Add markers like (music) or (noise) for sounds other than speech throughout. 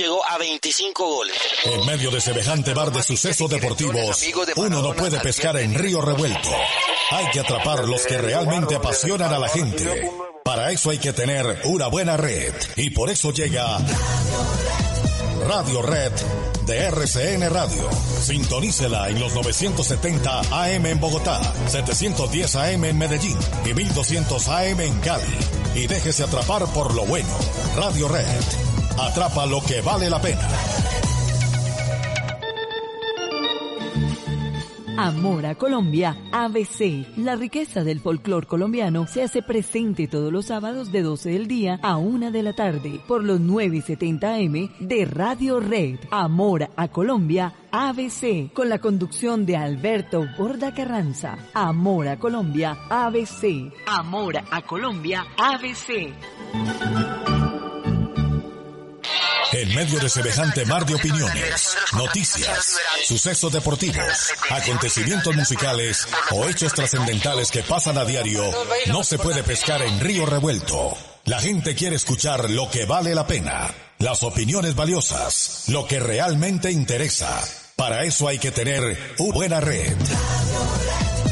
llegó a 25 goles. En medio de semejante bar de sucesos deportivos, uno no puede pescar en río revuelto. Hay que atrapar los que realmente apasionan a la gente. Para eso hay que tener una buena red. Y por eso llega Radio Red de RCN Radio. Sintonícela en los 970 AM en Bogotá, 710 AM en Medellín y 1200 AM en Cali. Y déjese atrapar por lo bueno. Radio Red. Atrapa lo que vale la pena. Amor a Colombia, ABC. La riqueza del folclor colombiano se hace presente todos los sábados de 12 del día a 1 de la tarde por los 970M de Radio Red. Amor a Colombia, ABC, con la conducción de Alberto Borda Carranza. Amor a Colombia, ABC. Amor a Colombia, ABC. En medio de semejante mar de opiniones, noticias, sucesos deportivos, acontecimientos musicales o hechos trascendentales que pasan a diario, no se puede pescar en río revuelto. La gente quiere escuchar lo que vale la pena, las opiniones valiosas, lo que realmente interesa. Para eso hay que tener una buena red.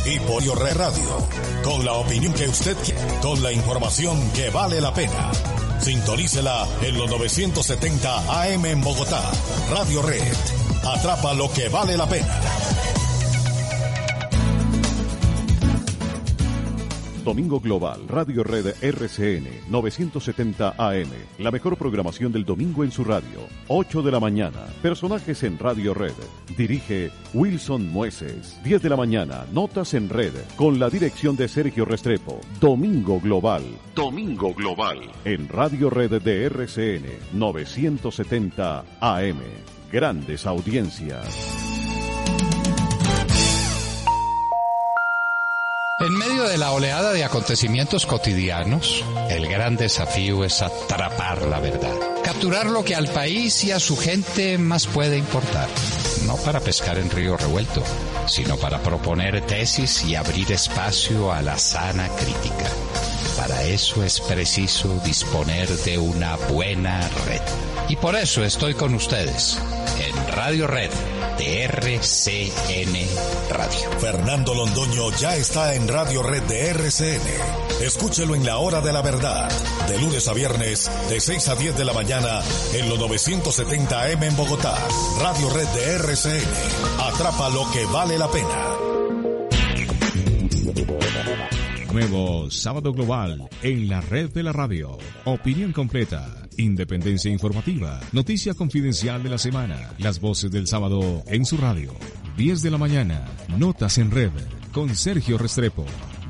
Y por Red Radio, con la opinión que usted quiere, con la información que vale la pena. Sintonícela en los 970 AM en Bogotá. Radio Red. Atrapa lo que vale la pena. Domingo Global, Radio Red RCN, 970 AM. La mejor programación del domingo en su radio. 8 de la mañana. Personajes en Radio Red. Dirige Wilson Mueces. 10 de la mañana. Notas en Red. Con la dirección de Sergio Restrepo. Domingo Global. Domingo Global. En Radio Red de RCN, 970 AM. Grandes audiencias. De la oleada de acontecimientos cotidianos, el gran desafío es atrapar la verdad, capturar lo que al país y a su gente más puede importar, no para pescar en río revuelto, sino para proponer tesis y abrir espacio a la sana crítica. Para eso es preciso disponer de una buena red. Y por eso estoy con ustedes en Radio Red de RCN Radio. Fernando Londoño ya está en Radio Red de RCN. Escúchelo en la hora de la verdad, de lunes a viernes, de 6 a 10 de la mañana, en los 970 AM en Bogotá. Radio Red de RCN. Atrapa lo que vale la pena. Nuevo Sábado Global en la red de la radio. Opinión completa, independencia informativa, noticia confidencial de la semana, las voces del sábado en su radio. 10 de la mañana, notas en red con Sergio Restrepo.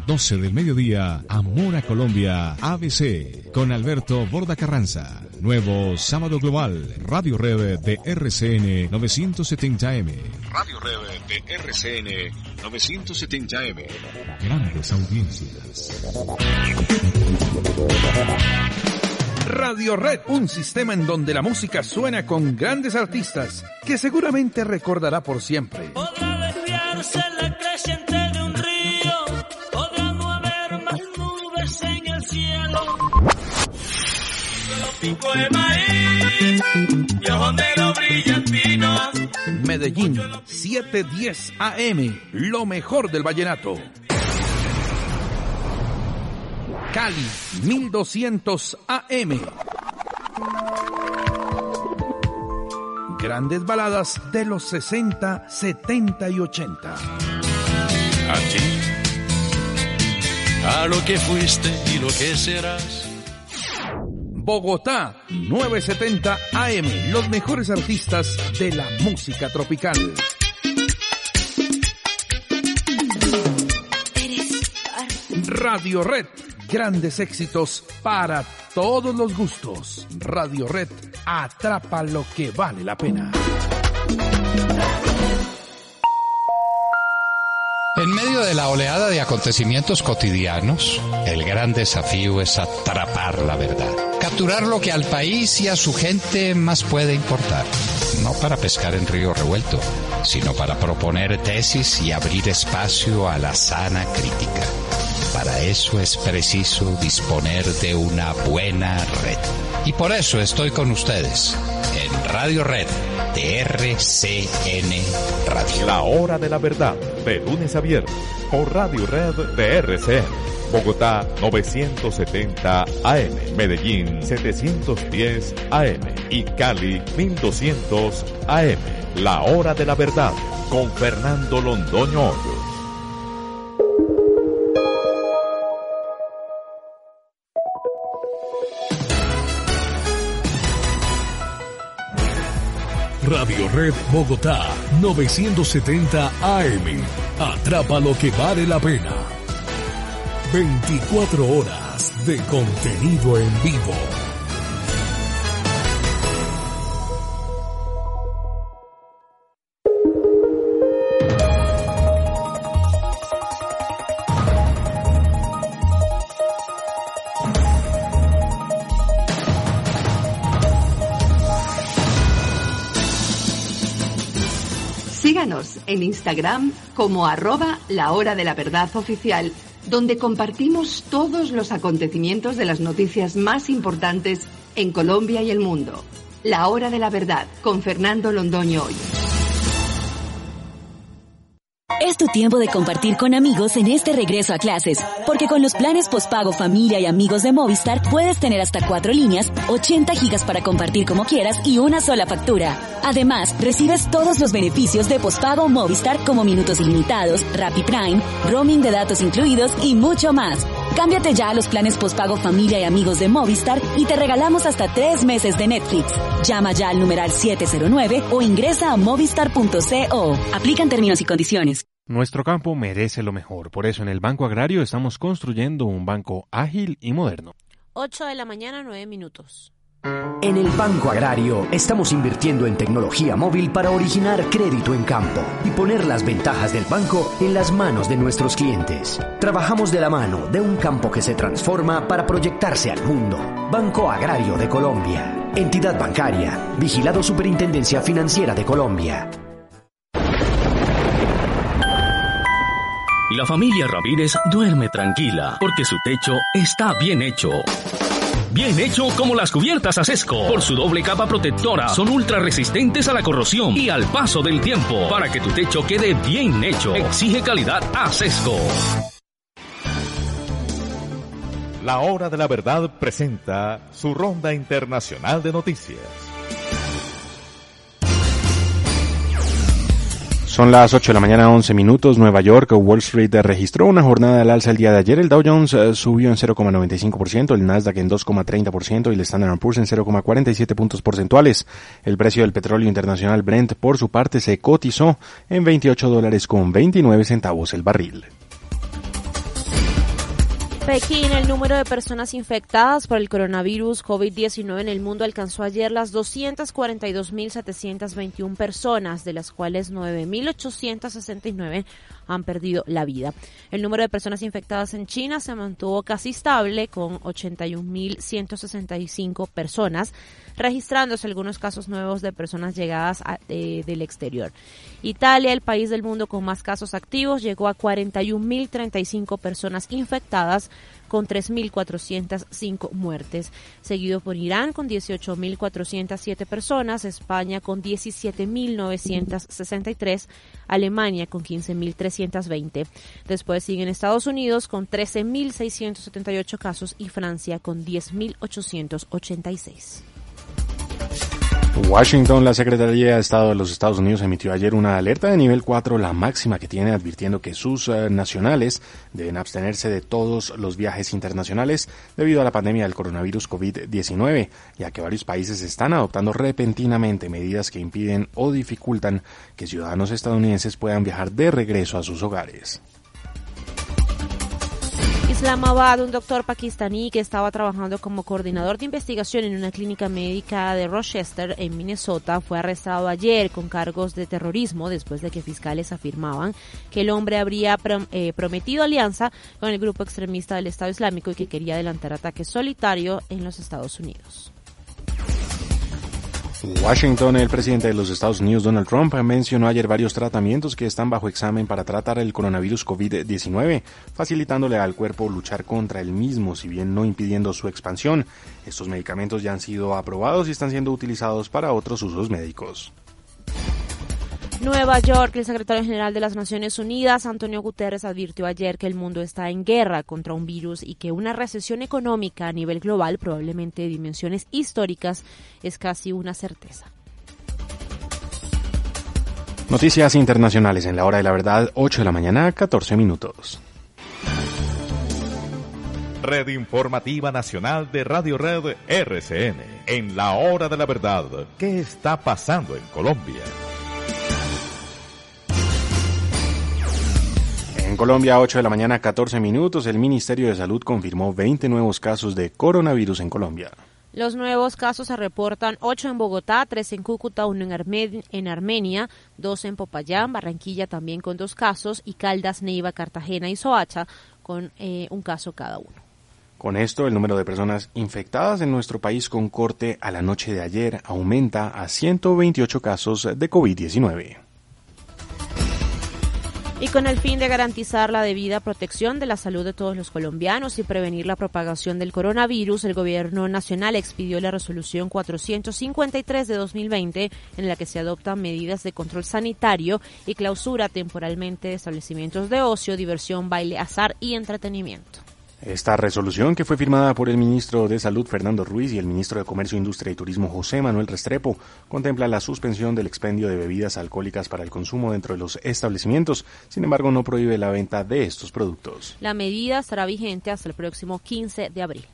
12 del mediodía, Amor a Colombia, ABC, con Alberto Borda Carranza. Nuevo Sábado Global, Radio Red de RCN 970M. Radio Red de RCN 970M. Grandes audiencias. Radio Red, un sistema en donde la música suena con grandes artistas que seguramente recordará por siempre. Podrá desviarse la creciente de un río, podrá no haber más nubes en el cielo. Pico de maíz, y ojos negros brillantinos. Medellín, 710 AM, lo mejor del vallenato. Cali, 1200 AM. Grandes baladas de los 60, 70 y 80. A ti, a lo que fuiste y lo que serás. Bogotá, 970 AM, los mejores artistas de la música tropical. Radio Red Grandes éxitos para todos los gustos. Radio Red atrapa lo que vale la pena. En medio de la oleada de acontecimientos cotidianos, el gran desafío es atrapar la verdad. Capturar lo que al país y a su gente más puede importar. No para pescar en río revuelto, sino para proponer tesis y abrir espacio a la sana crítica. Para eso es preciso disponer de una buena red. Y por eso estoy con ustedes en Radio Red de RCN Radio. La hora de la verdad, de lunes a viernes, por Radio Red de RCN. Bogotá 970 AM, Medellín 710 AM y Cali 1200 AM. La hora de la verdad, con Fernando Londoño. Radio Red Bogotá 970 AM. Atrapa lo que vale la pena. 24 horas de contenido en vivo. En Instagram como arroba la hora de la verdad oficial, donde compartimos todos los acontecimientos de las noticias más importantes en Colombia y el mundo. La hora de la verdad con Fernando Londoño Hoyos. Es tu tiempo de compartir con amigos en este regreso a clases, porque con los planes postpago familia y amigos de Movistar puedes tener hasta cuatro líneas, 80 gigas para compartir como quieras y una sola factura. Además, recibes todos los beneficios de postpago Movistar como minutos ilimitados, Rappi Prime, roaming de datos incluidos y mucho más. Cámbiate ya a los planes postpago familia y amigos de Movistar y te regalamos hasta tres meses de Netflix. Llama ya al numeral 709 o ingresa a movistar.co. Aplican términos y condiciones. Nuestro campo merece lo mejor, por eso en el Banco Agrario estamos construyendo un banco ágil y moderno. 8 de la mañana, 9 minutos. En el Banco Agrario estamos invirtiendo en tecnología móvil para originar crédito en campo y poner las ventajas del banco en las manos de nuestros clientes. Trabajamos de la mano de un campo que se transforma para proyectarse al mundo. Banco Agrario de Colombia. Entidad bancaria. Vigilado Superintendencia Financiera de Colombia. La familia Ramírez duerme tranquila porque su techo está bien hecho. Bien hecho como las cubiertas Acesco. Por su doble capa protectora, son ultra resistentes a la corrosión y al paso del tiempo. Para que tu techo quede bien hecho, exige calidad Acesco. La hora de la verdad presenta su ronda internacional de noticias. Son las 8 de la mañana, 11 minutos. Nueva York, Wall Street registró una jornada al alza el día de ayer. El Dow Jones eh, subió en 0,95%, el Nasdaq en 2,30% y el Standard Poor's en 0,47 puntos porcentuales. El precio del petróleo internacional Brent, por su parte, se cotizó en 28 dólares con 29 centavos el barril. Pekín, el número de personas infectadas por el coronavirus COVID-19 en el mundo alcanzó ayer las 242.721 personas, de las cuales 9.869 han perdido la vida. El número de personas infectadas en China se mantuvo casi estable con 81.165 personas, registrándose algunos casos nuevos de personas llegadas a, del exterior. Italia, el país del mundo con más casos activos, llegó a 41.035 personas infectadas con 3.405 muertes, seguido por Irán con 18.407 personas, España con 17.963, Alemania con 15.320. Después siguen Estados Unidos con 13.678 casos y Francia con 10.886. Washington, la Secretaría de Estado de los Estados Unidos emitió ayer una alerta de nivel 4, la máxima que tiene, advirtiendo que sus uh, nacionales deben abstenerse de todos los viajes internacionales debido a la pandemia del coronavirus COVID-19, ya que varios países están adoptando repentinamente medidas que impiden o dificultan que ciudadanos estadounidenses puedan viajar de regreso a sus hogares. Islamabad, un doctor pakistaní que estaba trabajando como coordinador de investigación en una clínica médica de Rochester, en Minnesota, fue arrestado ayer con cargos de terrorismo después de que fiscales afirmaban que el hombre habría eh, prometido alianza con el grupo extremista del Estado Islámico y que quería adelantar ataques solitarios en los Estados Unidos. Washington, el presidente de los Estados Unidos, Donald Trump, mencionó ayer varios tratamientos que están bajo examen para tratar el coronavirus COVID-19, facilitándole al cuerpo luchar contra el mismo, si bien no impidiendo su expansión. Estos medicamentos ya han sido aprobados y están siendo utilizados para otros usos médicos. Nueva York, el secretario general de las Naciones Unidas, Antonio Guterres, advirtió ayer que el mundo está en guerra contra un virus y que una recesión económica a nivel global, probablemente de dimensiones históricas, es casi una certeza. Noticias internacionales en la hora de la verdad, 8 de la mañana, 14 minutos. Red Informativa Nacional de Radio Red RCN. En la hora de la verdad, ¿qué está pasando en Colombia? Colombia, 8 de la mañana, 14 minutos, el Ministerio de Salud confirmó 20 nuevos casos de coronavirus en Colombia. Los nuevos casos se reportan 8 en Bogotá, 3 en Cúcuta, 1 en, en Armenia, 2 en Popayán, Barranquilla también con dos casos y Caldas, Neiva, Cartagena y Soacha con eh, un caso cada uno. Con esto, el número de personas infectadas en nuestro país con corte a la noche de ayer aumenta a 128 casos de COVID-19 y con el fin de garantizar la debida protección de la salud de todos los colombianos y prevenir la propagación del coronavirus, el Gobierno Nacional expidió la resolución 453 de 2020 en la que se adoptan medidas de control sanitario y clausura temporalmente establecimientos de ocio, diversión, baile, azar y entretenimiento. Esta resolución, que fue firmada por el ministro de Salud Fernando Ruiz y el ministro de Comercio, Industria y Turismo José Manuel Restrepo, contempla la suspensión del expendio de bebidas alcohólicas para el consumo dentro de los establecimientos. Sin embargo, no prohíbe la venta de estos productos. La medida estará vigente hasta el próximo 15 de abril.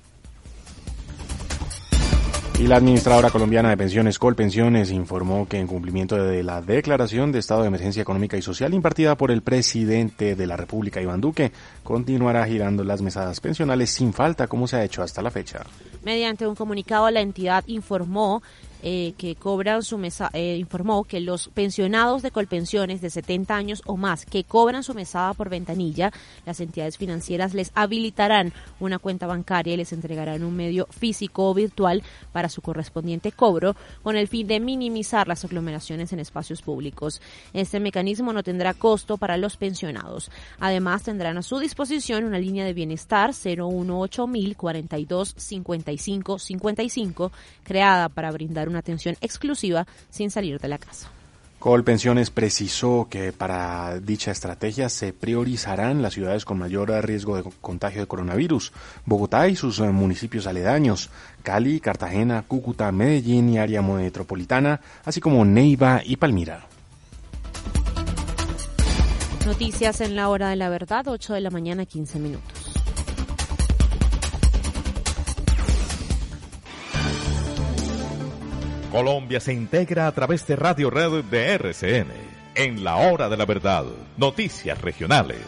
Y la administradora colombiana de pensiones Colpensiones informó que en cumplimiento de la declaración de estado de emergencia económica y social impartida por el presidente de la República, Iván Duque, continuará girando las mesadas pensionales sin falta como se ha hecho hasta la fecha. Mediante un comunicado, la entidad informó eh, que cobran su mesa, eh, informó que los pensionados de Colpensiones de 70 años o más que cobran su mesada por ventanilla, las entidades financieras les habilitarán una cuenta bancaria y les entregarán un medio físico o virtual para su correspondiente cobro con el fin de minimizar las aglomeraciones en espacios públicos. Este mecanismo no tendrá costo para los pensionados. Además, tendrán a su disposición una línea de bienestar 018 42 55 55 creada para brindar una atención exclusiva sin salir de la casa. Colpensiones precisó que para dicha estrategia se priorizarán las ciudades con mayor riesgo de contagio de coronavirus, Bogotá y sus eh, municipios aledaños, Cali, Cartagena, Cúcuta, Medellín y área metropolitana, así como Neiva y Palmira. Noticias en la hora de la verdad, 8 de la mañana, 15 minutos. Colombia se integra a través de Radio Red de RCN. En la hora de la verdad, noticias regionales.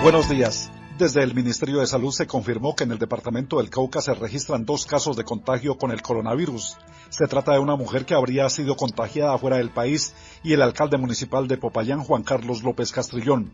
Buenos días. Desde el Ministerio de Salud se confirmó que en el departamento del Cauca se registran dos casos de contagio con el coronavirus. Se trata de una mujer que habría sido contagiada fuera del país y el alcalde municipal de Popayán, Juan Carlos López Castrillón.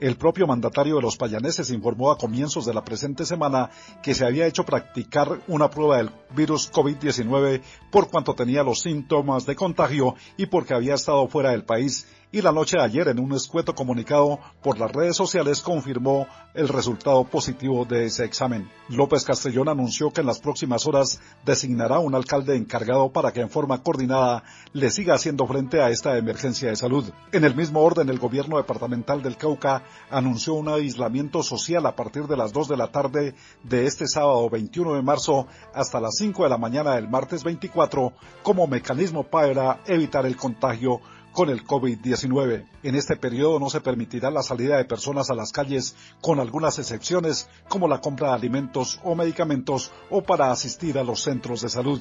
El propio mandatario de los payaneses informó a comienzos de la presente semana que se había hecho practicar una prueba del virus COVID-19 por cuanto tenía los síntomas de contagio y porque había estado fuera del país y la noche de ayer en un escueto comunicado por las redes sociales confirmó el resultado positivo de ese examen. López Castellón anunció que en las próximas horas designará un alcalde encargado para que en forma coordinada le siga haciendo frente a esta emergencia de salud. En el mismo orden, el gobierno departamental del Cauca anunció un aislamiento social a partir de las 2 de la tarde de este sábado 21 de marzo hasta las 5 de la mañana del martes 24 como mecanismo para evitar el contagio con el COVID-19. En este periodo no se permitirá la salida de personas a las calles con algunas excepciones como la compra de alimentos o medicamentos o para asistir a los centros de salud.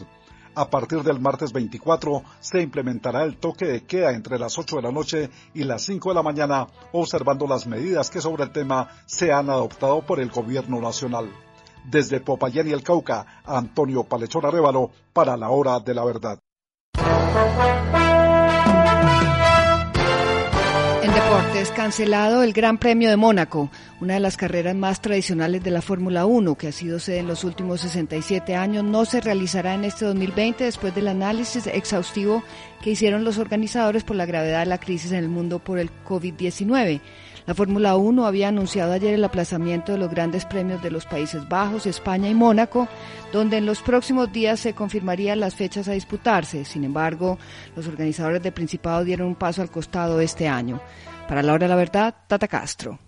A partir del martes 24 se implementará el toque de queda entre las 8 de la noche y las 5 de la mañana, observando las medidas que sobre el tema se han adoptado por el gobierno nacional. Desde Popayán y el Cauca, Antonio Palechón Arevalo para la hora de la verdad. Deportes, cancelado el Gran Premio de Mónaco, una de las carreras más tradicionales de la Fórmula 1, que ha sido sede en los últimos 67 años, no se realizará en este 2020 después del análisis exhaustivo que hicieron los organizadores por la gravedad de la crisis en el mundo por el COVID-19. La Fórmula 1 había anunciado ayer el aplazamiento de los grandes premios de los Países Bajos, España y Mónaco, donde en los próximos días se confirmarían las fechas a disputarse. Sin embargo, los organizadores de Principado dieron un paso al costado este año. Para la hora de la verdad, Tata Castro.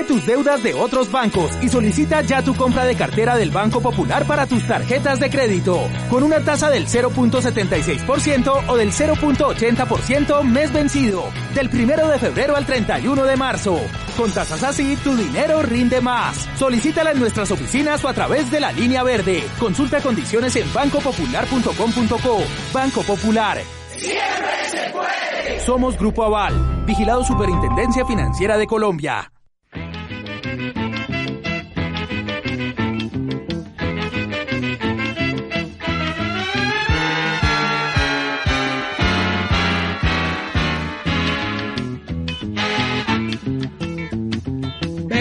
Trae tus deudas de otros bancos y solicita ya tu compra de cartera del Banco Popular para tus tarjetas de crédito, con una tasa del 0.76% o del 0.80% mes vencido, del 1 de febrero al 31 de marzo. Con tasas así, tu dinero rinde más. Solicítala en nuestras oficinas o a través de la línea verde. Consulta condiciones en bancopopular.com.co. Banco Popular. Siempre se puede. Somos Grupo Aval, vigilado Superintendencia Financiera de Colombia.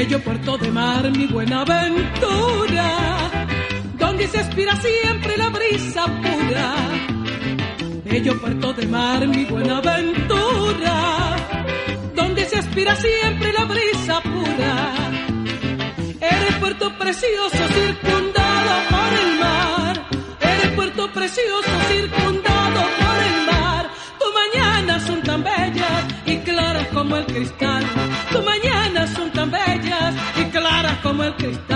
Bello puerto de mar, mi buena aventura, donde se aspira siempre la brisa pura. Bello puerto de mar, mi buena aventura, donde se aspira siempre la brisa pura. Eres puerto precioso circundado por el mar, eres puerto precioso circundado por el mar. Tus mañanas son tan bellas y claras como el cristal. Claras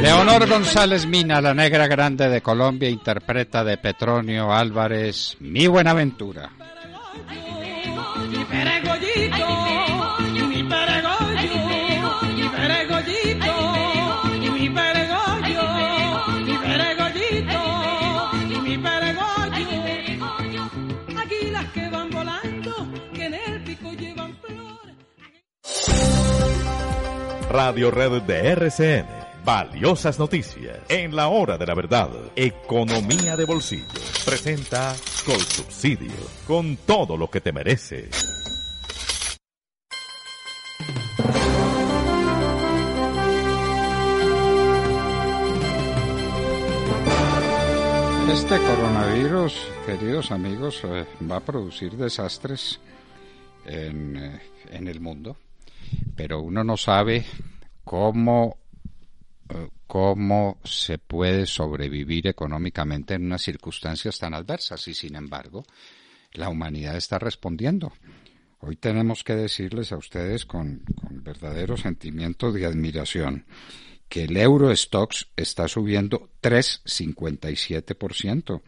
Leonor González Mina, la negra grande de Colombia, interpreta de Petronio Álvarez Mi Buenaventura. Radio Red de RCN. Valiosas noticias. En la hora de la verdad. Economía de bolsillo. Presenta Colsubsidio. Con todo lo que te mereces. Este coronavirus, queridos amigos, eh, va a producir desastres en, eh, en el mundo, pero uno no sabe cómo, eh, cómo se puede sobrevivir económicamente en unas circunstancias tan adversas y, sin embargo, la humanidad está respondiendo. Hoy tenemos que decirles a ustedes con, verdadero sentimiento de admiración que el Eurostox está subiendo 3,57%.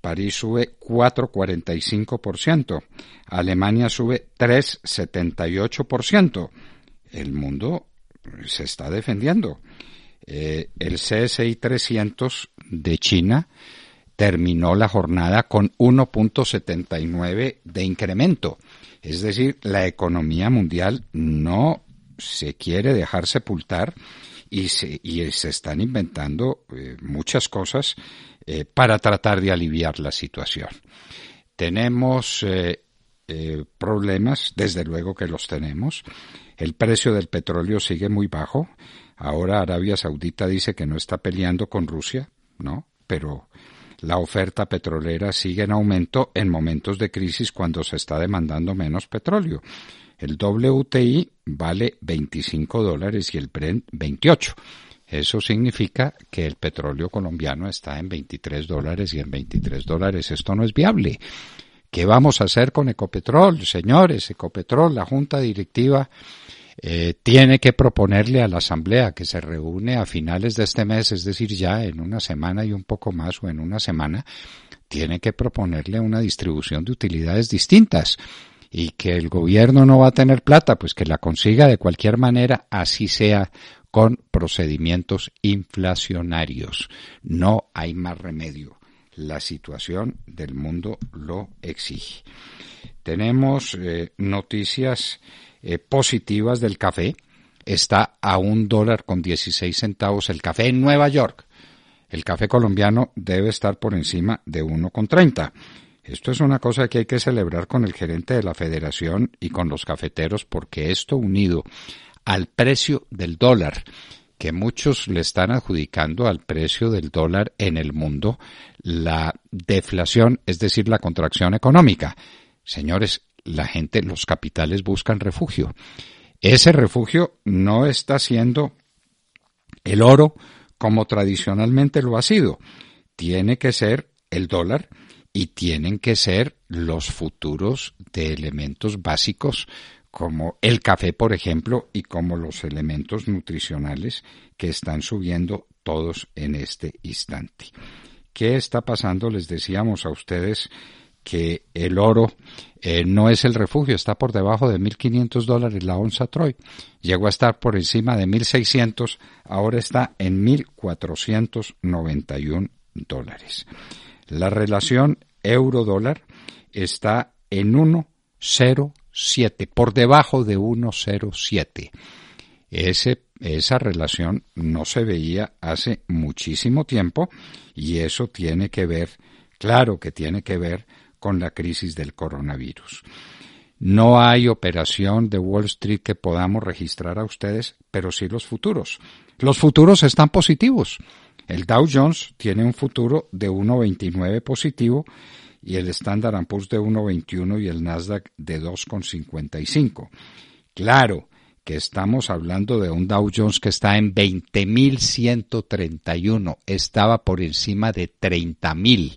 París sube 4,45%. Alemania sube 3,78%. El mundo se está defendiendo. Eh, el CSI 300 de China terminó la jornada con 1.79 de incremento. Es decir, la economía mundial no se quiere dejar sepultar y se, están inventando eh, muchas cosas eh, para tratar de aliviar la situación. Tenemos eh, problemas, desde luego que los tenemos. El precio del petróleo sigue muy bajo. Ahora Arabia Saudita dice que no está peleando con Rusia, ¿no? Pero la oferta petrolera sigue en aumento en momentos de crisis cuando se está demandando menos petróleo. El WTI vale 25 dólares y el Brent 28. Eso significa que el petróleo colombiano está en 23 dólares y en 23 dólares esto no es viable. ¿Qué vamos a hacer con Ecopetrol? Señores, Ecopetrol, la junta directiva eh, tiene que proponerle a la Asamblea que se reúne a finales de este mes, es decir, ya en una semana y un poco más o en una semana, tiene que proponerle una distribución de utilidades distintas y que el gobierno no va a tener plata, pues que la consiga de cualquier manera, así sea con procedimientos inflacionarios. No hay más remedio. La situación del mundo lo exige. Tenemos eh, noticias eh, positivas del café. Está a un dólar con 16 centavos el café en Nueva York. El café colombiano debe estar por encima de 1,30. Esto es una cosa que hay que celebrar con el gerente de la federación y con los cafeteros porque esto unido al precio del dólar, que muchos le están adjudicando al precio del dólar en el mundo, la deflación, es decir, la contracción económica. Señores, la gente, los capitales buscan refugio. Ese refugio no está siendo el oro como tradicionalmente lo ha sido. Tiene que ser el dólar y tienen que ser los futuros de elementos básicos como el café, por ejemplo, y como los elementos nutricionales que están subiendo todos en este instante. ¿Qué está pasando? Les decíamos a ustedes que el oro eh, no es el refugio, está por debajo de 1.500 dólares la onza Troy. Llegó a estar por encima de 1.600, ahora está en 1.491 dólares. La relación euro-dólar está en 1.07, por debajo de 1.07. Ese, esa relación no se veía hace muchísimo tiempo y eso tiene que ver, claro que tiene que ver con la crisis del coronavirus. No hay operación de Wall Street que podamos registrar a ustedes, pero sí los futuros. Los futuros están positivos. El Dow Jones tiene un futuro de 1.29 positivo y el Standard Poor's de 1.21 y el Nasdaq de 2.55. Claro que estamos hablando de un Dow Jones que está en 20.131, estaba por encima de 30.000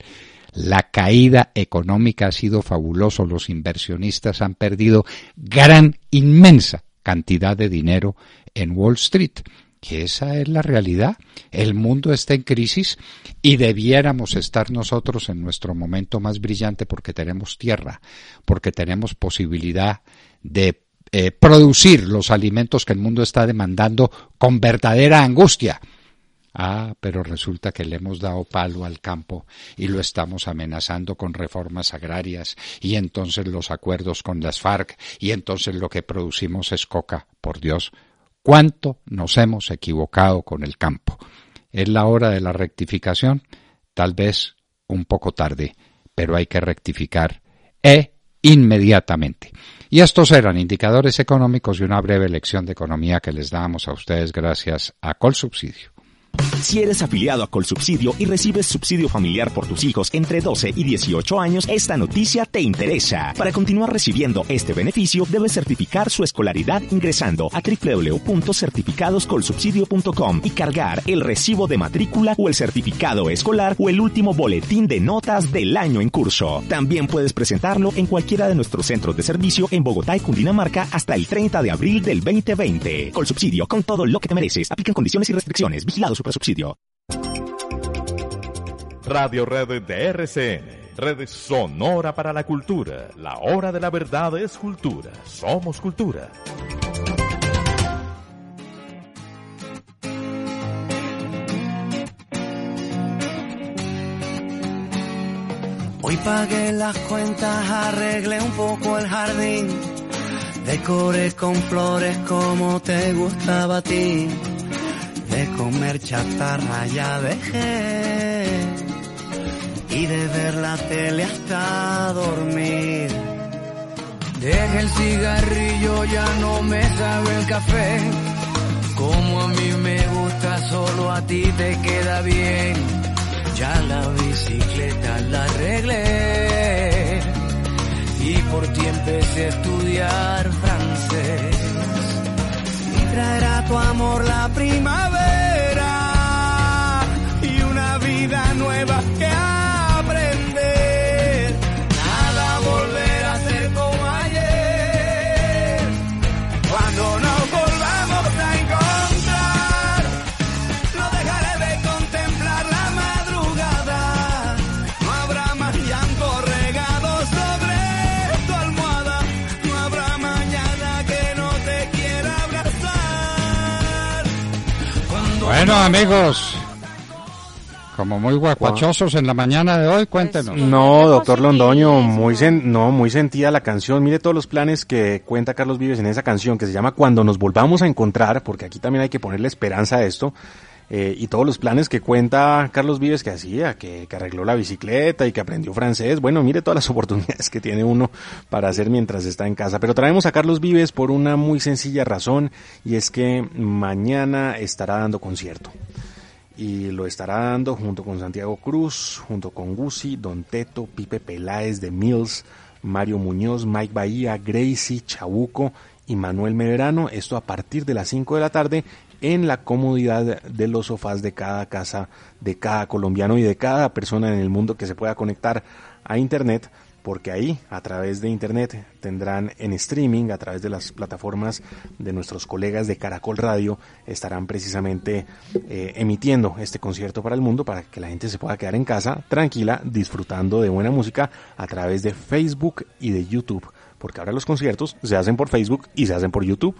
la caída económica ha sido fabuloso. Los inversionistas han perdido gran, inmensa cantidad de dinero en Wall Street. Que esa es la realidad. El mundo está en crisis y debiéramos estar nosotros en nuestro momento más brillante porque tenemos tierra, porque tenemos posibilidad de eh, producir los alimentos que el mundo está demandando con verdadera angustia Ah, pero resulta que le hemos dado palo al campo y lo estamos amenazando con reformas agrarias y entonces los acuerdos con las FARC y entonces lo que producimos es coca. Por Dios, ¿cuánto nos hemos equivocado con el campo? ¿Es la hora de la rectificación? Tal vez un poco tarde, pero hay que rectificar e inmediatamente. Y estos eran indicadores económicos y una breve lección de economía que les damos a ustedes gracias a Colsubsidio. Si eres afiliado a Colsubsidio y recibes subsidio familiar por tus hijos entre 12 y 18 años, esta noticia te interesa. Para continuar recibiendo este beneficio, debes certificar su escolaridad ingresando a www.certificadoscolsubsidio.com y cargar el recibo de matrícula o el certificado escolar o el último boletín de notas del año en curso. También puedes presentarlo en cualquiera de nuestros centros de servicio en Bogotá y Cundinamarca hasta el 30 de abril del 2020. Colsubsidio, con todo lo que te mereces. Aplican condiciones y restricciones. Subsidio. Radio Red de RCN, red sonora para la cultura. La hora de la verdad es cultura. Somos cultura. Hoy pagué las cuentas, arreglé un poco el jardín, decoré con flores como te gustaba a ti de comer chatarra ya dejé y de ver la tele hasta dormir. Deja el cigarrillo, ya no me sabe el café. Como a mí me gusta, solo a ti te queda bien. Ya la bicicleta la arreglé y por ti empecé a estudiar francés. Traerá tu amor la primavera y una vida nueva que aprender. Bueno, amigos, como muy guapachosos en la mañana de hoy, cuéntenos. No, doctor Londoño, muy sen- no, muy sentida la canción. Mire todos los planes que cuenta Carlos Vives en esa canción que se llama Cuando nos volvamos a encontrar, porque aquí también hay que ponerle esperanza a esto. Eh, y todos los planes que cuenta Carlos Vives que hacía, que, que arregló la bicicleta y que aprendió francés. Bueno, mire todas las (laughs) oportunidades que tiene uno para hacer mientras está en casa. Pero traemos a Carlos Vives por una muy sencilla razón y es que mañana estará dando concierto y lo estará dando junto con Santiago Cruz, junto con Gusi, Don Teto, Pipe Peláez de Mills, Mario Muñoz, Mike Bahía, Gracie, Chabuco y Manuel Medrano. Esto a partir de las 5 de la tarde en la comodidad de los sofás de cada casa, de cada colombiano y de cada persona en el mundo que se pueda conectar a Internet porque ahí, a través de Internet, tendrán en streaming, a través de las plataformas de nuestros colegas de Caracol Radio, estarán precisamente eh, emitiendo este concierto para el mundo, para que la gente se pueda quedar en casa tranquila, disfrutando de buena música a través de Facebook y de YouTube, porque ahora los conciertos se hacen por Facebook y se hacen por YouTube.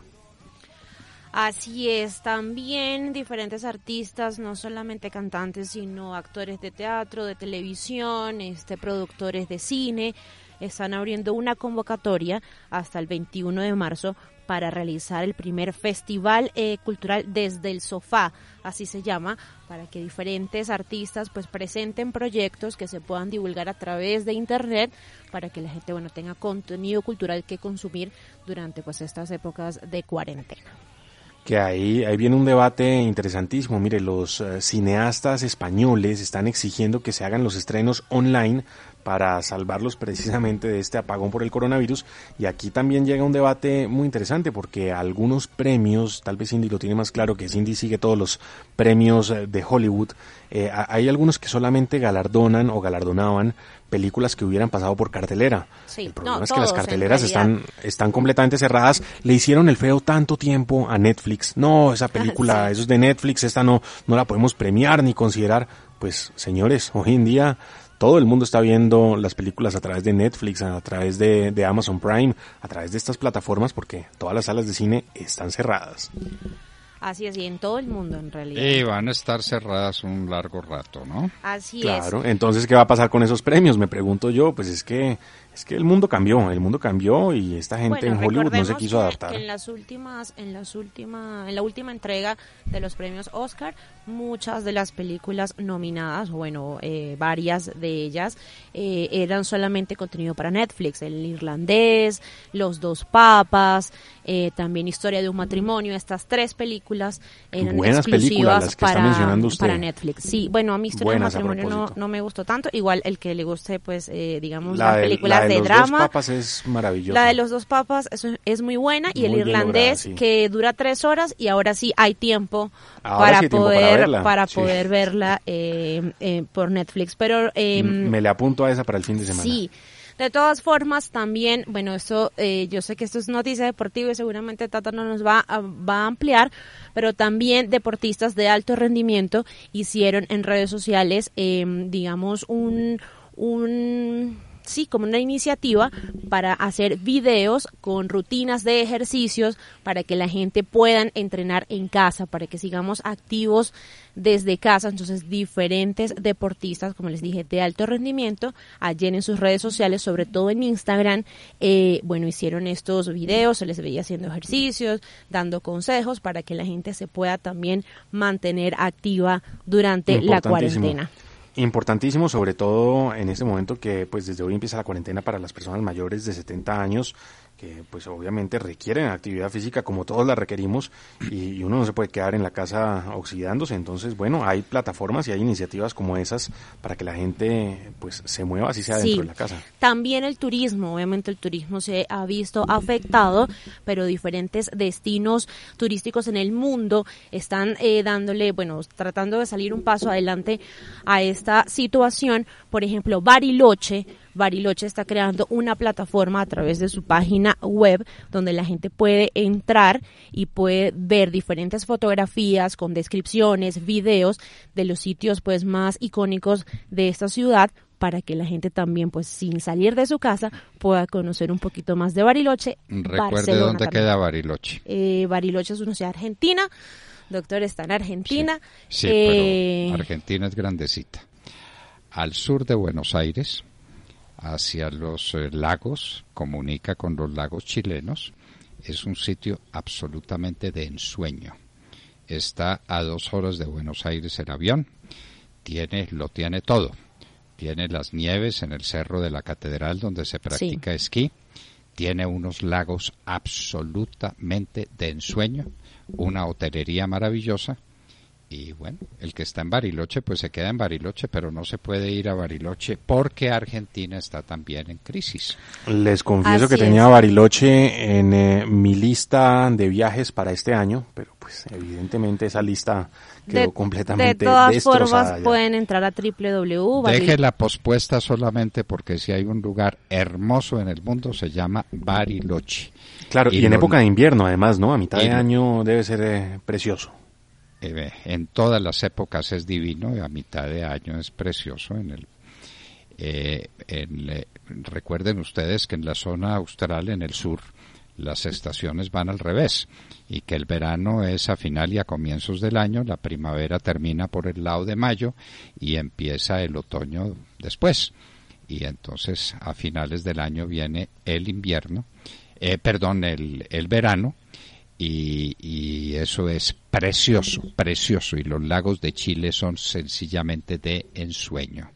Así es, también diferentes artistas, no solamente cantantes, sino actores de teatro, de televisión, este, productores de cine, están abriendo una convocatoria hasta el 21 de marzo para realizar el primer festival eh, cultural desde el sofá, así se llama, para que diferentes artistas pues presenten proyectos que se puedan divulgar a través de internet para que la gente bueno tenga contenido cultural que consumir durante pues estas épocas de cuarentena que ahí, ahí viene un debate interesantísimo. Mire, los eh, cineastas españoles están exigiendo que se hagan los estrenos online para salvarlos precisamente de este apagón por el coronavirus. Y aquí también llega un debate muy interesante porque algunos premios, tal vez Cindy lo tiene más claro que Cindy sigue todos los premios eh, de Hollywood, eh, hay algunos que solamente galardonan o galardonaban películas que hubieran pasado por cartelera. Sí, El problema no, es que las carteleras están, están completamente cerradas. Le hicieron el feo tanto tiempo a Netflix. No, esa película, (laughs) Sí. eso es de Netflix, esta no, no la podemos premiar ni considerar. Pues, señores, hoy en día todo el mundo está viendo las películas a través de Netflix, a través de, de Amazon Prime, a través de estas plataformas porque todas las salas de cine están cerradas. Así es, y en todo el mundo en realidad. Y van a estar cerradas un largo rato, ¿no? Así Claro, es. entonces, ¿qué va a pasar con esos premios? Me pregunto yo, pues es que, es que el mundo cambió, el mundo cambió y esta gente Bueno, en Hollywood no se quiso adaptar. en las últimas, en las últimas, en la última entrega de los premios Oscar, muchas de las películas nominadas, bueno, eh, varias de ellas eh, eran solamente contenido para Netflix, El Irlandés, Los Dos Papas, eh, también Historia de un matrimonio. Estas tres películas eran Buenas películas exclusivas las que está para, para Netflix. Sí, bueno, a mí Historia de un matrimonio no, no me gustó tanto. Igual el que le guste, pues, eh, digamos, La películas la de de los drama. dos papas es maravillosa. La de los dos papas es, es muy buena y Muy el irlandés lograda, sí. que dura tres horas y ahora sí hay tiempo Ahora para sí hay tiempo para poder verla, para sí. poder verla eh, eh, por Netflix. Pero eh, Me le apunto a esa para el fin de semana. sí. De todas formas, también, bueno, esto, eh, yo sé que esto es noticia deportiva y seguramente Tata no nos va a, va a ampliar, pero también deportistas de alto rendimiento hicieron en redes sociales, eh, digamos, un, un sí, como una iniciativa para hacer videos con rutinas de ejercicios para que la gente puedan entrenar en casa, para que sigamos activos desde casa. Entonces, diferentes deportistas, como les dije, de alto rendimiento, ayer en sus redes sociales, sobre todo en Instagram, eh, bueno, hicieron estos videos, se les veía haciendo ejercicios, dando consejos para que la gente se pueda también mantener activa durante la cuarentena. Importantísimo, sobre todo en este momento que pues desde hoy empieza la cuarentena para las personas mayores de 70 años que pues obviamente requieren actividad física como todos la requerimos y, uno no se puede quedar en la casa oxidándose. Entonces bueno hay plataformas y hay iniciativas como esas para que la gente pues se mueva así sea dentro de la casa. También el turismo obviamente el turismo se ha visto afectado pero diferentes destinos turísticos en el mundo están eh, dándole bueno tratando de salir un paso adelante a esta situación. Por ejemplo Bariloche Bariloche está creando una plataforma a través de su página web donde la gente puede entrar y puede ver diferentes fotografías con descripciones, videos de los sitios pues más icónicos de esta ciudad para que la gente también, pues sin salir de su casa, pueda conocer un poquito más de Bariloche. Recuerde dónde queda Bariloche. Eh, Bariloche es una ciudad argentina. Doctor, está en Argentina. Sí, pero eh, Argentina es grandecita. Al sur de Buenos Aires, hacia los eh, lagos, comunica con los lagos chilenos. Es un sitio absolutamente de ensueño. Está a dos horas de Buenos Aires el avión. Tiene, lo tiene todo. Tiene las nieves en el cerro de la catedral donde se practica esquí. Tiene unos lagos absolutamente de ensueño. Una hotelería maravillosa y bueno, el que está en Bariloche, pues se queda en Bariloche, pero no se puede ir a Bariloche porque Argentina está también en crisis. Les confieso que tenía Bariloche en eh, mi lista de viajes para este año, pero pues evidentemente esa lista quedó completamente De todas formas pueden entrar a www. Deje la pospuesta solamente porque si hay un lugar hermoso en el mundo se llama Bariloche. Claro, y, en época de invierno además, ¿no? A mitad de año debe ser eh, precioso. Eh, en todas las épocas es divino y a mitad de año es precioso. En el, eh, recuerden ustedes que en la zona austral, en el sur, las estaciones van al revés y que el verano es a final y a comienzos del año, la primavera termina por el lado de mayo y empieza el otoño después. Y entonces a finales del año viene el invierno, eh, perdón, el, el verano y, eso es precioso, precioso. Y los lagos de Chile son sencillamente de ensueño.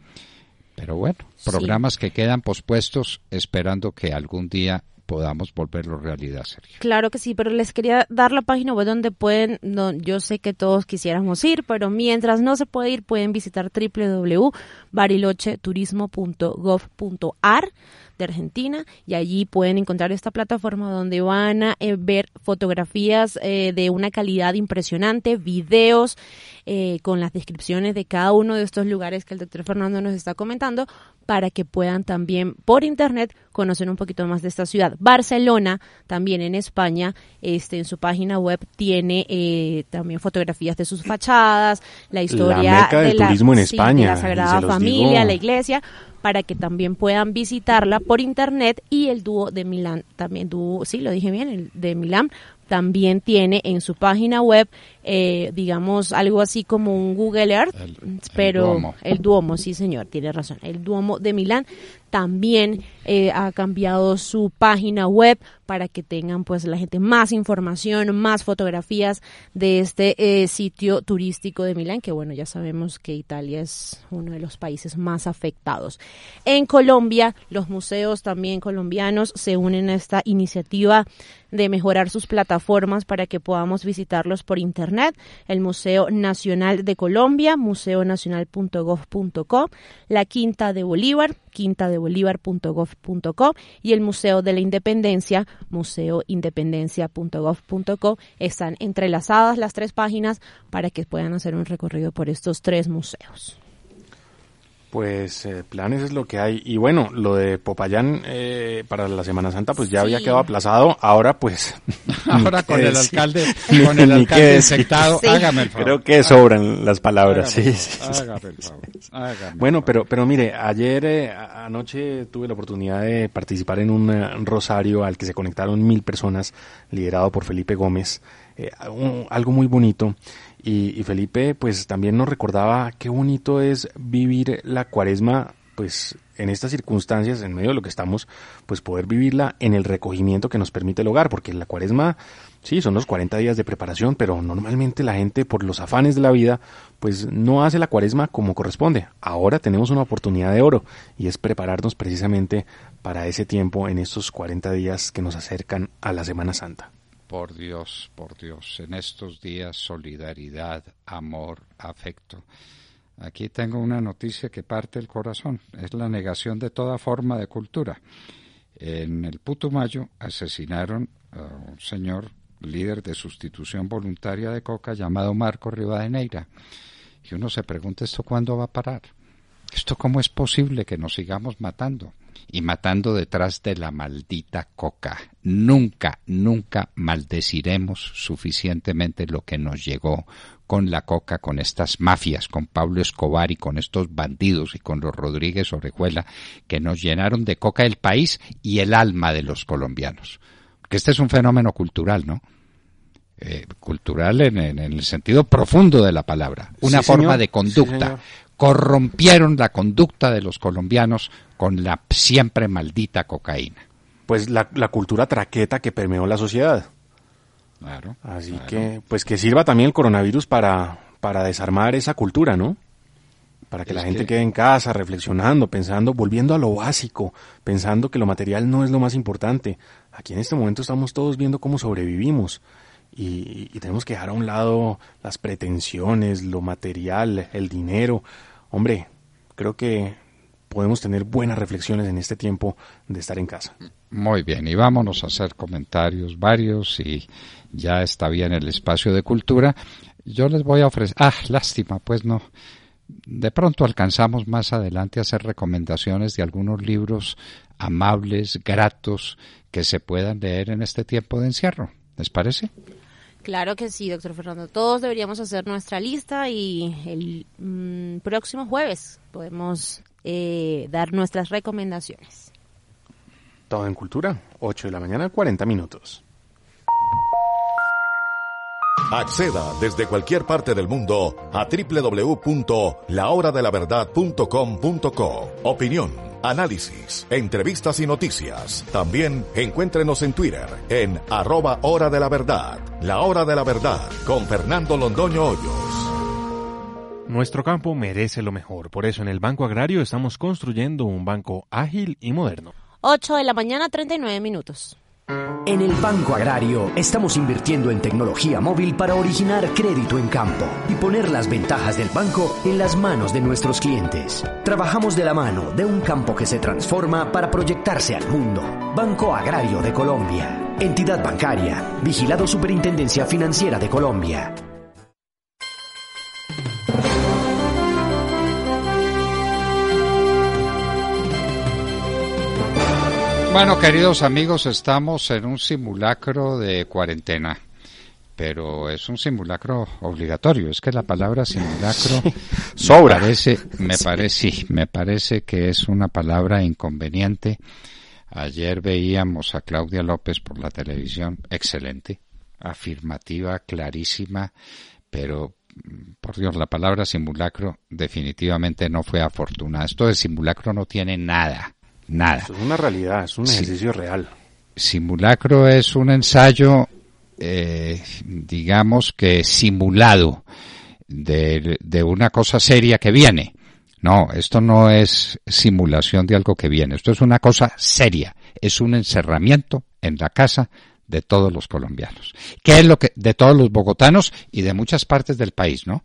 Pero bueno, programas que quedan pospuestos esperando que algún día podamos volverlo realidad, Sergio. Claro que sí, pero les quería dar la página web donde pueden, no, yo sé que todos quisiéramos ir, pero mientras no se puede ir, pueden visitar www.barilocheturismo.gov.ar de Argentina y allí pueden encontrar esta plataforma donde van a eh, ver fotografías eh, de una calidad impresionante, videos eh, con las descripciones de cada uno de estos lugares que el doctor Fernando nos está comentando para que puedan también por internet conocer un poquito más de esta ciudad. Barcelona, también en España, este, en su página web tiene también fotografías de sus fachadas, la historia de, la, turismo en España, la Sagrada Familia, la iglesia, para que también puedan visitarla por internet y el dúo de Milán, también dúo, sí, lo dije bien, el de Milán, también tiene en su página web, eh, digamos, algo así como un Google Earth, pero el Duomo. sí señor, tiene razón, el Duomo de Milán también eh, ha cambiado su página web para que tengan pues la gente más información, más fotografías de este eh, sitio turístico de Milán, que bueno, ya sabemos que Italia es uno de los países más afectados. En Colombia, los museos también colombianos se unen a esta iniciativa de mejorar sus plataformas para que podamos visitarlos por internet. El Museo Nacional de Colombia, museonacional.gov.co, la Quinta de Bolívar, quinta de bolívar.gov.co y el Museo de la Independencia, museoindependencia.gov.co. Están entrelazadas las tres páginas para que puedan hacer un recorrido por estos tres museos. Pues eh, planes es lo que hay. Y bueno, lo de Popayán eh, para la Semana Santa pues ya había quedado aplazado. Ahora pues... (laughs) Ahora con el (laughs) alcalde, con el (laughs) alcalde infectado, hágame el favor. Creo que sobran las palabras. Hágame, sí, hágame el favor, hágame Bueno, pero, pero mire, ayer eh, anoche tuve la oportunidad de participar en un eh, rosario al que se conectaron mil personas, liderado por Felipe Gómez. Eh, un- algo muy bonito. Y, y Felipe, pues también nos recordaba qué bonito es vivir la cuaresma, pues en estas circunstancias, en medio de lo que estamos, pues poder vivirla en el recogimiento que nos permite el hogar, porque la cuaresma, sí, son los 40 días de preparación, pero normalmente la gente, por los afanes de la vida, pues no hace la cuaresma como corresponde. Ahora tenemos una oportunidad de oro y es prepararnos precisamente para ese tiempo en estos 40 días que nos acercan a la Semana Santa. Por Dios, por Dios, en estos días solidaridad, amor, afecto. Aquí tengo una noticia que parte el corazón, es la negación de toda forma de cultura. En el Putumayo asesinaron a un señor líder de sustitución voluntaria de coca llamado Marco Rivadeneira. Y uno se pregunta esto cuándo va a parar. ¿Esto cómo es posible que nos sigamos matando? Y matando detrás de la maldita coca. Nunca, nunca maldeciremos suficientemente lo que nos llegó con la coca, con estas mafias, con Pablo Escobar y con estos bandidos y con los Rodríguez Orejuela, que nos llenaron de coca el país y el alma de los colombianos. Porque este es un fenómeno cultural, ¿no? Eh, cultural en, en- el sentido profundo de la palabra. Una Sí, forma de conducta. Corrompieron la conducta de los colombianos con la siempre maldita cocaína. Pues la, la cultura traqueta que permeó la sociedad. Claro. Así claro. que, pues que sirva también el coronavirus para, para desarmar esa cultura, ¿no? Para que Es la gente que- quede en casa, reflexionando, pensando, volviendo a lo básico, pensando que lo material no es lo más importante. Aquí en este momento estamos todos viendo cómo sobrevivimos y, tenemos que dejar a un lado las pretensiones, lo material, el dinero. Hombre, creo que podemos tener buenas reflexiones en este tiempo de estar en casa. Muy bien, y vámonos a hacer comentarios varios y ya está bien el espacio de cultura. Yo les voy a ofrecer, ah, lástima, pues no. De pronto alcanzamos más adelante a hacer recomendaciones de algunos libros amables, gratos, que se puedan leer en este tiempo de encierro. ¿Les parece? Claro que sí, doctor Fernando. Todos deberíamos hacer nuestra lista y el mm, próximo jueves podemos eh, dar nuestras recomendaciones. Todo en cultura, 8 de la mañana, 40 minutos. Acceda desde cualquier parte del mundo a www.lahoradelaverdad.com.co. Opinión, análisis, entrevistas y noticias. También encuéntrenos en Twitter en arroba hora de la verdad. La hora de la verdad con Fernando Londoño Hoyos. Nuestro campo merece lo mejor, por eso en el Banco Agrario estamos construyendo un banco ágil y moderno. 8 de la mañana, 39 minutos. En el Banco Agrario estamos invirtiendo en tecnología móvil para originar crédito en campo y poner las ventajas del banco en las manos de nuestros clientes. Trabajamos de la mano de un campo que se transforma para proyectarse al mundo. Banco Agrario de Colombia. Entidad bancaria. Vigilado Superintendencia Financiera de Colombia. Bueno, queridos amigos, estamos en un simulacro de cuarentena, pero es un simulacro obligatorio. Es que la palabra simulacro Sobra. Me parece, me Sí. parece, sí, me parece que es una palabra inconveniente. Ayer veíamos a Claudia López por la televisión, excelente, afirmativa, clarísima, pero mm, por Dios, la palabra simulacro definitivamente no fue afortunada. Esto de simulacro no tiene nada, nada. Es una realidad, es un Sí. ejercicio real. Simulacro es un ensayo, eh, digamos que simulado de, de una cosa seria que viene. No, esto no es simulación de algo que viene, esto es una cosa seria, es un encerramiento en la casa de todos los colombianos. ¿Qué es lo que, de todos los bogotanos y de muchas partes del país, ¿no?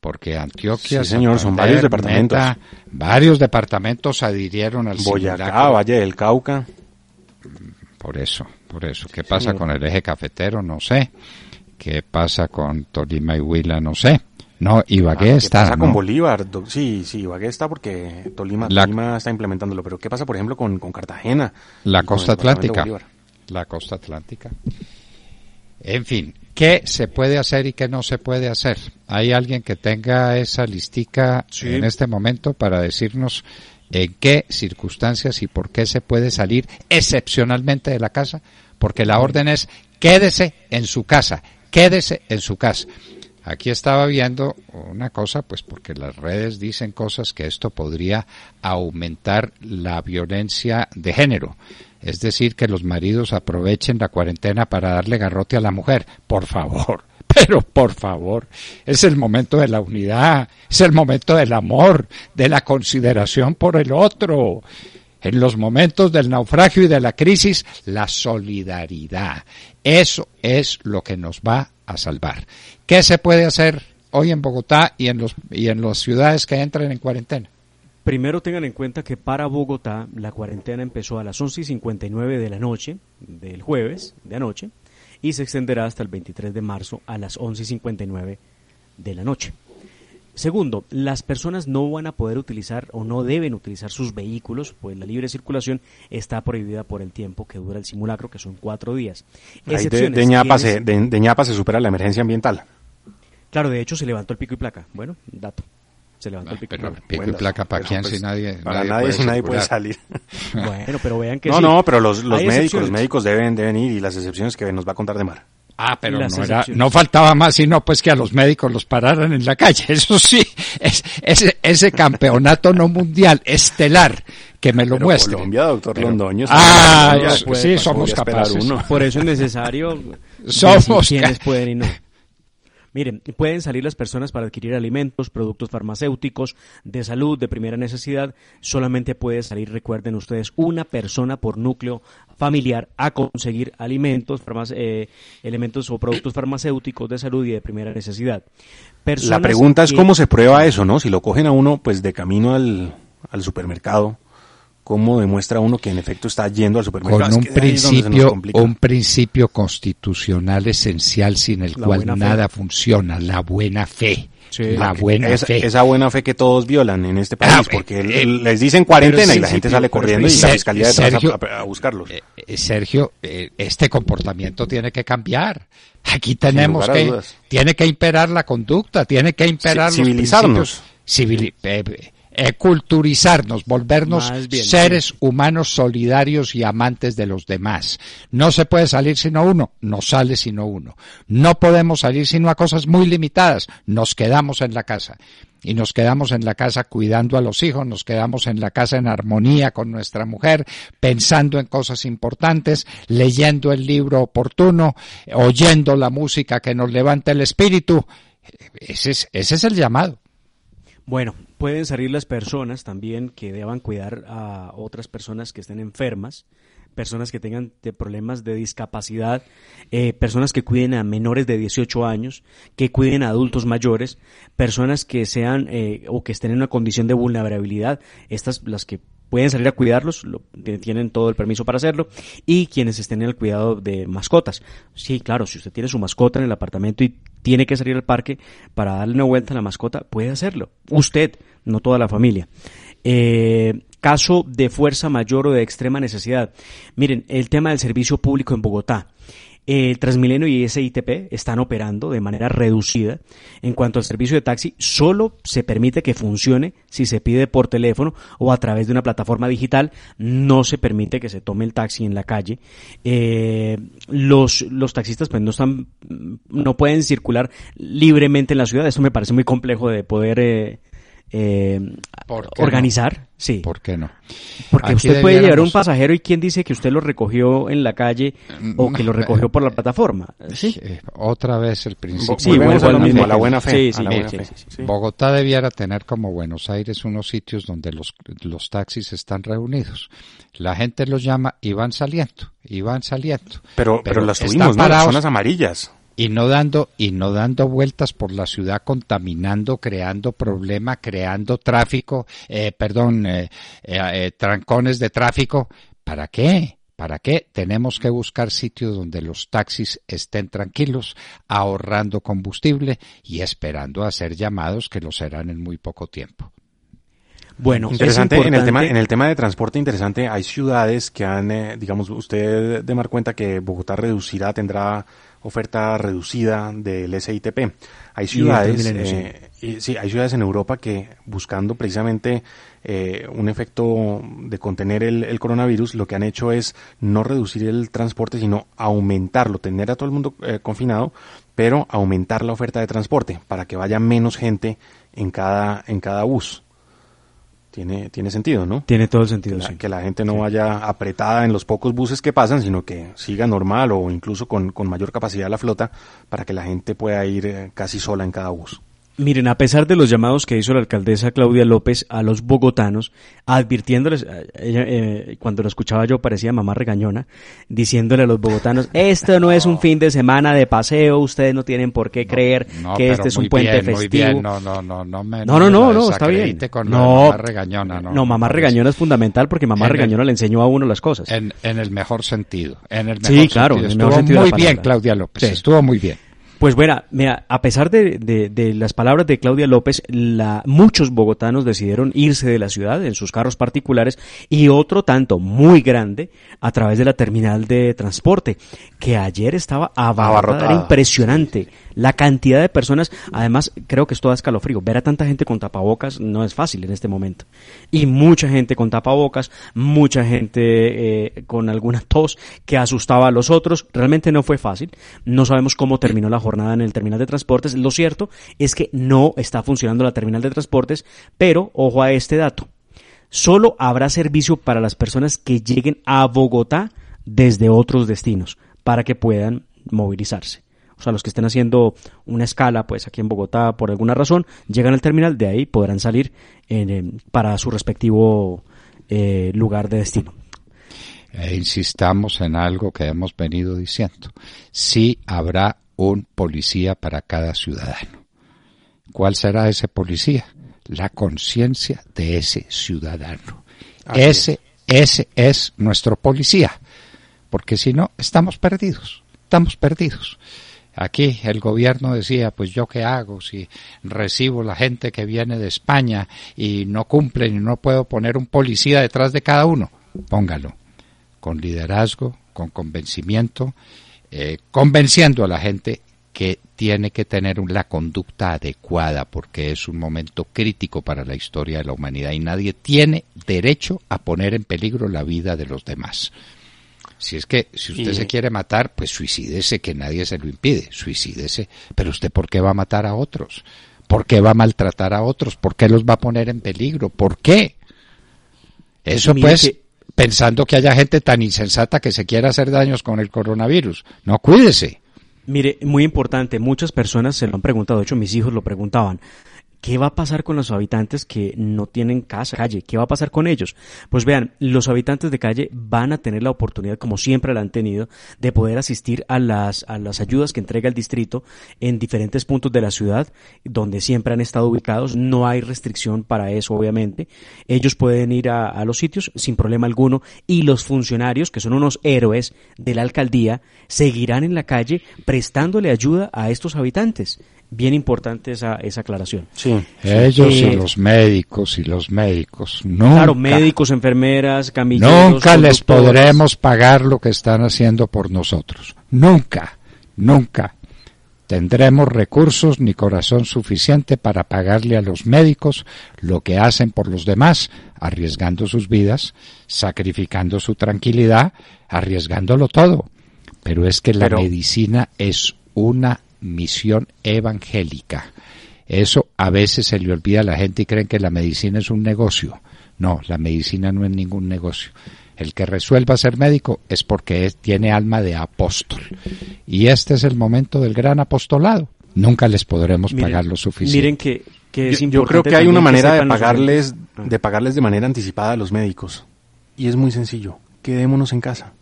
Porque Antioquia, Sí, señor, son varios departamentos. Meta, varios departamentos adhirieron al Boyacá, simulacro. Valle del Cauca. Por eso, por eso. ¿Qué pasa señor. con el eje cafetero? No sé. ¿Qué pasa con Tolima y Huila? No sé. No, Ibagué Ah, ¿Qué está. pasa con ¿no? Bolívar? Do- Sí, sí, Ibagué está porque Tolima, La- Tolima está implementándolo. Pero ¿qué pasa, por ejemplo, con, con Cartagena? La con costa atlántica. Bolívar? La costa atlántica. En fin, ¿qué se puede hacer y qué no se puede hacer? ¿Hay alguien que tenga esa listica Sí. en este momento para decirnos en qué circunstancias y por qué se puede salir excepcionalmente de la casa? Porque la orden es quédese en su casa, quédese en su casa. Aquí estaba viendo una cosa, pues porque las redes dicen cosas que esto podría aumentar la violencia de género. Es decir, que los maridos aprovechen la cuarentena para darle garrote a la mujer. Por favor, (laughs) pero por favor, es el momento de la unidad, es el momento del amor, de la consideración por el otro. En los momentos del naufragio y de la crisis, la solidaridad. Eso es lo que nos va a salvar. ¿Qué se puede hacer hoy en Bogotá y en, los, y en las ciudades que entren en cuarentena? Primero tengan en cuenta que para Bogotá la cuarentena empezó a las 11 y 59 de la noche del jueves de anoche y se extenderá hasta el 23 de marzo a las 11 y 59 de la noche. Segundo, las personas no van a poder utilizar o no deben utilizar sus vehículos, pues la libre circulación está prohibida por el tiempo que dura el simulacro, que son cuatro días. Ahí de, Excepciones, de ñapa quienes- se, de, de ñapa se supera la emergencia ambiental. Claro, de hecho se levantó el pico y placa. Bueno, dato. Se levantó el pico y pero placa. pico y placa para quién si nadie, Para nadie, si nadie puede salir. (laughs) Bueno, pero vean que no, sí. no, pero los, los médicos, los médicos deben, deben ir y las excepciones que nos va a contar de mar. Ah, pero no, era, no faltaba más sino pues que a los médicos los pararan en la calle. (laughs) Eso sí, es, ese, ese campeonato no mundial, estelar, que me lo Pero muestre. Colombia, doctor Pero- Londoño. Ah, ya sí, puede somos capaces. uno. Por eso es necesario (laughs) Somos decir quiénes ca- pueden y no. Miren, pueden salir las personas para adquirir alimentos, productos farmacéuticos, de salud, de primera necesidad. Solamente puede salir, recuerden ustedes, una persona por núcleo familiar a conseguir alimentos, eh, elementos o productos farmacéuticos de salud y de primera necesidad. La pregunta es que- cómo se prueba eso, ¿no? Si lo cogen a uno, pues de camino al, al supermercado, ¿cómo demuestra uno que en efecto está yendo al supermercado? con un principio, un principio constitucional esencial sin el La cual fe. nada funciona, la buena fe. La buena esa, fe. esa buena fe que todos violan en este país, Ah, porque eh, les dicen cuarentena y la gente sale corriendo y la fiscalía detrás Sergio, a, a- a buscarlos. Eh, Sergio, eh, este comportamiento tiene que cambiar. Aquí tenemos que, tiene que imperar la conducta, tiene que imperar los civilizarnos. civili- eh, culturizarnos, volvernos bien, seres humanos solidarios y amantes de los demás. No se puede salir sino uno, no sale sino uno. No podemos salir sino a cosas muy limitadas, nos quedamos en la casa. Y nos quedamos en la casa cuidando a los hijos, nos quedamos en la casa en armonía con nuestra mujer, pensando en cosas importantes, leyendo el libro oportuno, oyendo la música que nos levanta el espíritu. Ese es, ese es el llamado. Bueno, pueden salir las personas también que deban cuidar a otras personas que estén enfermas, personas que tengan de problemas de discapacidad, eh, personas que cuiden a menores de 18 años, que cuiden a adultos mayores, personas que sean eh, o que estén en una condición de vulnerabilidad, estas las que pueden salir a cuidarlos, lo- tienen todo el permiso para hacerlo, y quienes estén en el cuidado de mascotas. Sí, claro, si usted tiene su mascota en el apartamento y tiene que salir al parque para darle una vuelta a la mascota, puede hacerlo. Usted, no toda la familia. Eh, caso de fuerza mayor o de extrema necesidad. Miren, el tema del servicio público en Bogotá. El Transmilenio y SITP están operando de manera reducida. En cuanto al servicio de taxi, solo se permite que funcione si se pide por teléfono o a través de una plataforma digital. No se permite que se tome el taxi en la calle. Eh, los, los taxistas pues no están, no pueden circular libremente en la ciudad. Esto me parece muy complejo de poder eh, eh, ¿Por qué organizar. Sí. ¿Por qué no? Porque Aquí usted puede llevar un pasajero y quién dice que usted lo recogió en la calle o que lo recogió por la plataforma. Sí. Eh, Otra vez el principio. Sí, Volvemos a lo mismo, a la buena fe, Sí, buena. Bogotá debiera tener como Buenos Aires unos sitios donde los, los taxis están reunidos. La gente los llama y van saliendo, y van saliendo. Pero, pero, las están tuvimos, ¿no? Las zonas amarillas. Y no dando y no dando vueltas por la ciudad contaminando creando problema creando tráfico eh, perdón eh, eh, eh, trancones de tráfico para qué ¿Para qué? Tenemos que buscar sitios donde los taxis estén tranquilos, ahorrando combustible y esperando a ser llamados que lo serán en muy poco tiempo. Bueno, interesante en el tema en el tema de transporte interesante. Hay ciudades que han, eh, digamos, usted de mar cuenta que Bogotá reducirá, tendrá oferta reducida del SITP. Hay ciudades, eh, sí, hay ciudades en Europa que buscando precisamente eh, un efecto de contener el, el, coronavirus, lo que han hecho es no reducir el transporte, sino aumentarlo, tener a todo el mundo eh, confinado, pero aumentar la oferta de transporte para que vaya menos gente en cada en cada bus. Tiene, tiene sentido, ¿no? Tiene todo el sentido, que la, sí. Que la gente no vaya apretada en los pocos buses que pasan, sino que siga normal o incluso con, con mayor capacidad la flota para que la gente pueda ir eh, casi sola en cada bus. Miren, a pesar de los llamados que hizo la alcaldesa Claudia López a los bogotanos, advirtiéndoles, ella, eh, cuando lo escuchaba yo parecía mamá regañona, diciéndole a los bogotanos, (laughs) esto no es un fin de semana de paseo, ustedes no tienen por qué creer no, que este es un puente bien, festivo. Muy bien. No, no, no, no, me, no, no, no, no está bien. Con no, mamá regañona, no, no, mamá regañona es fundamental porque mamá regañona el, le enseñó a uno las cosas. En, en el mejor sentido, en el mejor sí, claro, sentido. En el estuvo mejor sentido muy bien Claudia López, sí. estuvo muy bien. Pues bueno, mira, a pesar de, de, de, las palabras de Claudia López, la, muchos bogotanos decidieron irse de la ciudad en sus carros particulares y otro tanto muy grande a través de la terminal de transporte, que ayer estaba abarrotada, era impresionante. La cantidad de personas, además creo que es todo escalofrío. Ver a tanta gente con tapabocas no es fácil en este momento. Y mucha gente con tapabocas, mucha gente eh, con alguna tos que asustaba a los otros. Realmente no fue fácil. No sabemos cómo terminó la jornada en el terminal de transportes. Lo cierto es que no está funcionando la terminal de transportes, pero ojo a este dato. Solo habrá servicio para las personas que lleguen a Bogotá desde otros destinos para que puedan movilizarse o sea, los que estén haciendo una escala, pues aquí en Bogotá, por alguna razón, llegan al terminal, de ahí podrán salir en, para su respectivo eh, lugar de destino. E insistamos en algo que hemos venido diciendo. Sí habrá un policía para cada ciudadano. ¿Cuál será ese policía? La conciencia de ese ciudadano. Así ese, es. ese es nuestro policía. Porque si no, estamos perdidos. Estamos perdidos. Aquí el gobierno decía, pues yo qué hago si recibo la gente que viene de España y no cumplen y no puedo poner un policía detrás de cada uno. Póngalo. Con liderazgo, con convencimiento, eh, convenciendo a la gente que tiene que tener la conducta adecuada porque es un momento crítico para la historia de la humanidad y nadie tiene derecho a poner en peligro la vida de los demás. Si es que, si usted y... se quiere matar, pues suicídese, que nadie se lo impide, suicídese. Pero usted, ¿por qué va a matar a otros? ¿Por qué va a maltratar a otros? ¿Por qué los va a poner en peligro? ¿Por qué? Eso pues, que... pensando que haya gente tan insensata que se quiera hacer daños con el coronavirus. No, cuídese. Mire, muy importante, muchas personas se lo han preguntado, de hecho mis hijos lo preguntaban. ¿Qué va a pasar con los habitantes que no tienen casa, calle? ¿Qué va a pasar con ellos? Pues vean, los habitantes de calle van a tener la oportunidad, como siempre la han tenido, de poder asistir a las, a las ayudas que entrega el distrito en diferentes puntos de la ciudad, donde siempre han estado ubicados. No hay restricción para eso, obviamente. Ellos pueden ir a, a los sitios sin problema alguno y los funcionarios, que son unos héroes de la alcaldía, seguirán en la calle prestándole ayuda a estos habitantes bien importante esa, esa aclaración. Sí. Ellos eh, y los médicos y los médicos. Nunca, claro, médicos, enfermeras, camilleros. Nunca les podremos pagar lo que están haciendo por nosotros. Nunca, nunca tendremos recursos ni corazón suficiente para pagarle a los médicos lo que hacen por los demás, arriesgando sus vidas, sacrificando su tranquilidad, arriesgándolo todo. Pero es que la Pero, medicina es una misión evangélica. Eso a veces se le olvida a la gente y creen que la medicina es un negocio. No, la medicina no es ningún negocio. El que resuelva ser médico es porque es, tiene alma de apóstol. Y este es el momento del gran apostolado. Nunca les podremos miren, pagar lo suficiente. Miren que, que es yo, yo creo que hay una manera de pagarles, de pagarles de manera anticipada a los médicos. Y es muy sencillo. Quedémonos en casa.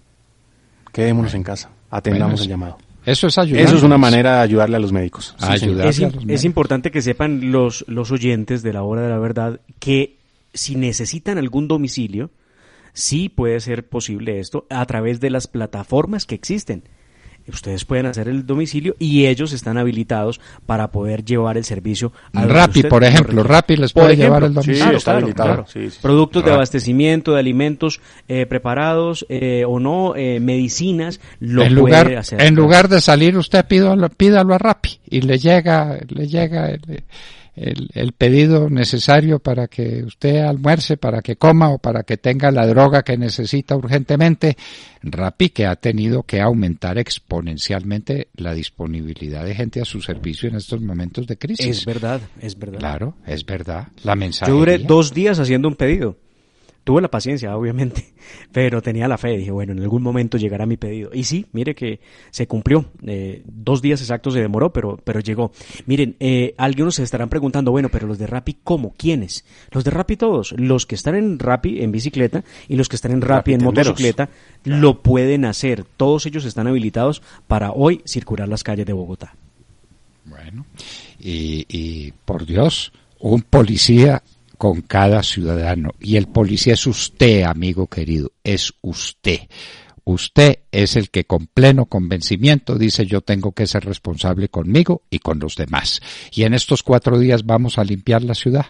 Quedémonos en casa. Atendamos bueno, el llamado. Eso es ayudar. Eso es una manera de ayudarle a los médicos. Sí, ayudarle es, a los médicos. es, importante que sepan los, los oyentes de la hora de la verdad que si necesitan algún domicilio, sí puede ser posible esto a través de las plataformas que existen ustedes pueden hacer el domicilio y ellos están habilitados para poder llevar el servicio a Rappi, por ejemplo, Rappi les puede llevar el domicilio. Productos de abastecimiento de alimentos eh, preparados eh, o no, eh, medicinas, lo en puede lugar, hacer. En lugar de salir, usted pídalo, pídalo a Rappi y le llega, le llega el, el, el, pedido necesario para que usted almuerce, para que coma o para que tenga la droga que necesita urgentemente. Rappi que ha tenido que aumentar exponencialmente la disponibilidad de gente a su servicio en estos momentos de crisis. Es verdad, es verdad. Claro, es verdad. La mensajería. Yo duré dos días haciendo un pedido tuve la paciencia, obviamente, (laughs) pero tenía la fe. Dije, bueno, en algún momento llegará mi pedido. Y sí, mire que se cumplió. Eh, dos días exactos se demoró, pero, pero llegó. Miren, eh, algunos se estarán preguntando, bueno, pero los de Rappi, ¿cómo? ¿Quiénes? Los de Rappi todos. Los que están en Rappi en bicicleta y los que están en Rappi, en motocicleta lo pueden hacer. Todos ellos están habilitados para hoy circular las calles de Bogotá. Bueno, y, y por Dios, un policía con cada ciudadano. Y el policía es usted, amigo querido, es usted. Usted es el que con pleno convencimiento dice yo tengo que ser responsable conmigo y con los demás. Y en estos cuatro días vamos a limpiar la ciudad.